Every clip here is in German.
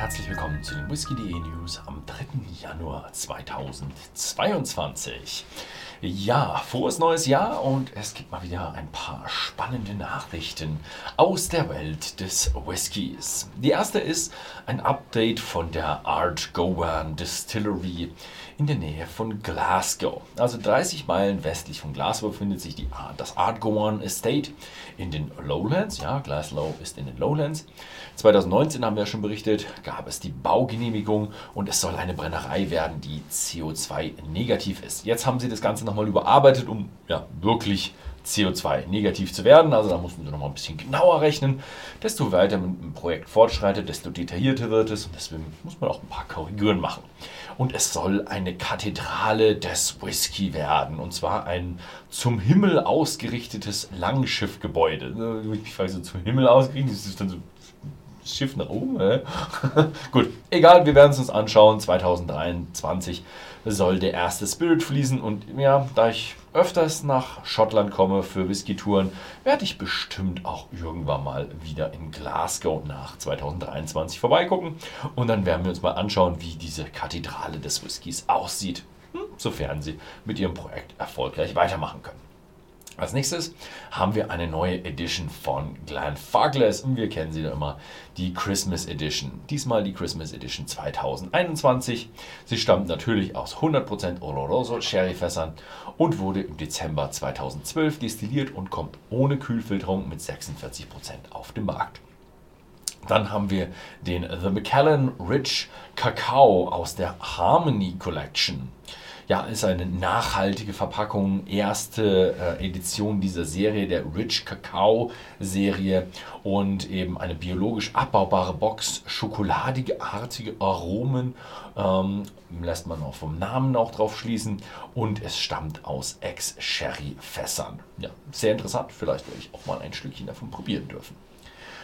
herzlich willkommen zu den Whisky.de News am 3. Januar 2022. Ja, frohes neues Jahr und es gibt mal wieder ein paar spannende Nachrichten aus der Welt des Whiskys. Die erste ist ein Update von der Art Gowan Distillery in der Nähe von Glasgow. Also 30 Meilen westlich von Glasgow befindet sich die das Art Gowan Estate in den Lowlands. Ja, Glasgow ist in den Lowlands. 2019 haben wir schon berichtet, gab es die Baugenehmigung und es soll eine Brennerei werden, die CO2 negativ ist. Jetzt haben sie das Ganze nochmal überarbeitet, um ja, wirklich CO2 negativ zu werden. Also da mussten sie nochmal ein bisschen genauer rechnen. Desto weiter mit dem Projekt fortschreitet, desto detaillierter wird es und deswegen muss man auch ein paar Korriguren machen. Und es soll eine Kathedrale des Whisky werden. Und zwar ein zum Himmel ausgerichtetes Langschiffgebäude. Ich frage so zum Himmel ausgerichtet, das ist dann so Schiff nach oben. Äh? Gut, egal, wir werden es uns anschauen. 2023 soll der erste Spirit fließen und ja, da ich öfters nach Schottland komme für Whisky-Touren, werde ich bestimmt auch irgendwann mal wieder in Glasgow nach 2023 vorbeigucken und dann werden wir uns mal anschauen, wie diese Kathedrale des Whiskys aussieht, hm, sofern sie mit ihrem Projekt erfolgreich weitermachen können. Als nächstes haben wir eine neue Edition von Glenfarclas und wir kennen sie immer, die Christmas Edition. Diesmal die Christmas Edition 2021. Sie stammt natürlich aus 100% Oloroso Sherryfässern und wurde im Dezember 2012 destilliert und kommt ohne Kühlfilterung mit 46% auf den Markt. Dann haben wir den The Macallan Rich Cacao aus der Harmony Collection ja, ist eine nachhaltige Verpackung, erste äh, Edition dieser Serie, der Rich Cacao Serie. Und eben eine biologisch abbaubare Box, schokoladige artige Aromen, ähm, lässt man auch vom Namen auch drauf schließen. Und es stammt aus Ex-Sherry-Fässern. Ja, sehr interessant, vielleicht werde ich auch mal ein Stückchen davon probieren dürfen.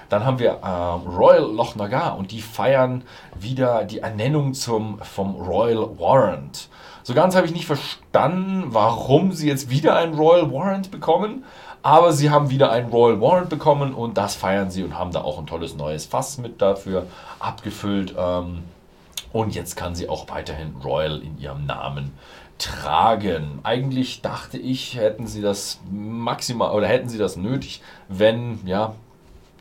Dann haben wir äh, Royal Loch Nagar und die feiern wieder die Ernennung zum, vom Royal Warrant. So ganz habe ich nicht verstanden, warum sie jetzt wieder einen Royal Warrant bekommen. Aber sie haben wieder einen Royal Warrant bekommen und das feiern sie und haben da auch ein tolles neues Fass mit dafür abgefüllt. Ähm, und jetzt kann sie auch weiterhin Royal in ihrem Namen tragen. Eigentlich dachte ich, hätten sie das maximal oder hätten sie das nötig, wenn ja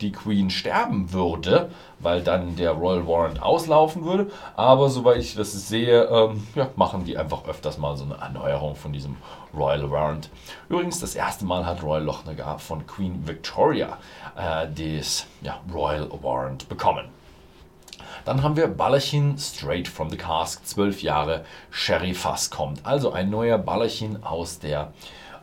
die Queen sterben würde, weil dann der Royal Warrant auslaufen würde. Aber soweit ich das sehe, ähm, ja, machen die einfach öfters mal so eine Erneuerung von diesem Royal Warrant. Übrigens, das erste Mal hat Royal Lochnagar von Queen Victoria äh, das ja, Royal Warrant bekommen. Dann haben wir Ballerchen Straight from the Cask, 12 Jahre Sherry Fass kommt. Also ein neuer Ballerchen aus der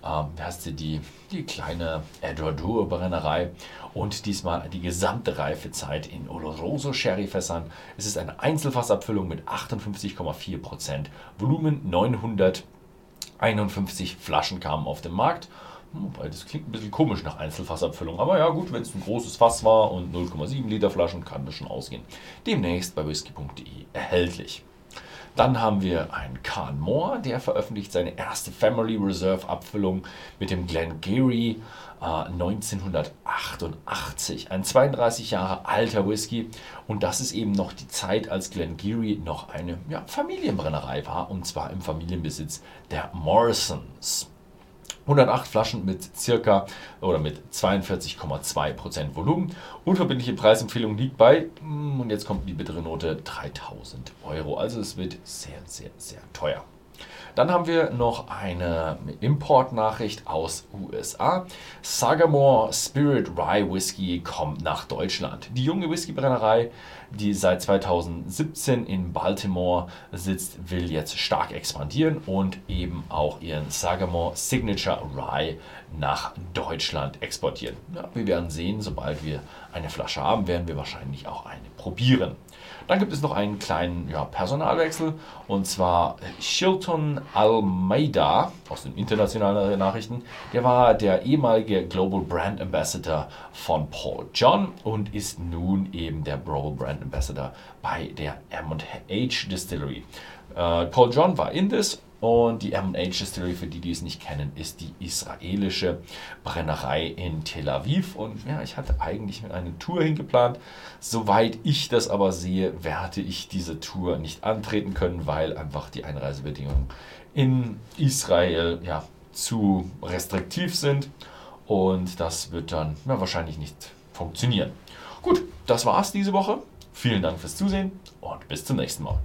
ähm, wie heißt sie, die, die kleine Edwardur Brennerei und diesmal die gesamte Reifezeit in Oloroso Sherryfässern. Es ist eine Einzelfassabfüllung mit 58,4%, Volumen 951 Flaschen kamen auf den Markt. Wobei, das klingt ein bisschen komisch nach Einzelfassabfüllung. Aber ja, gut, wenn es ein großes Fass war und 0,7 Liter Flaschen, kann das schon ausgehen. Demnächst bei whisky.de erhältlich. Dann haben wir einen Carl Moore, der veröffentlicht seine erste Family Reserve Abfüllung mit dem Glengarry äh, 1988. Ein 32 Jahre alter Whisky und das ist eben noch die Zeit, als Glengarry noch eine ja, Familienbrennerei war und zwar im Familienbesitz der Morrisons. 108 Flaschen mit circa oder mit 42,2% Volumen. Unverbindliche Preisempfehlung liegt bei, mm, und jetzt kommt die bittere Note, 3000 Euro. Also es wird sehr, sehr, sehr teuer. Dann haben wir noch eine Importnachricht aus USA. Sagamore Spirit Rye Whisky kommt nach Deutschland. Die junge Whiskybrennerei, die seit 2017 in Baltimore sitzt, will jetzt stark expandieren und eben auch ihren Sagamore Signature Rye nach Deutschland exportieren. Ja, wir werden sehen, sobald wir eine Flasche haben, werden wir wahrscheinlich auch eine probieren. Dann gibt es noch einen kleinen ja, Personalwechsel und zwar Shilton Almeida aus den internationalen Nachrichten. Der war der ehemalige Global Brand Ambassador von Paul John und ist nun eben der Global Brand Ambassador bei der M&H Distillery. Äh, Paul John war Indis Und die M&H Distillery, für die, die es nicht kennen, ist die israelische Brennerei in Tel Aviv. Und ja, ich hatte eigentlich mit einer Tour hingeplant. Soweit ich das aber sehe, werde ich diese Tour nicht antreten können, weil einfach die Einreisebedingungen in Israel ja, zu restriktiv sind. Und das wird dann ja, wahrscheinlich nicht funktionieren. Gut, das war's diese Woche. Vielen Dank fürs Zusehen und bis zum nächsten Mal.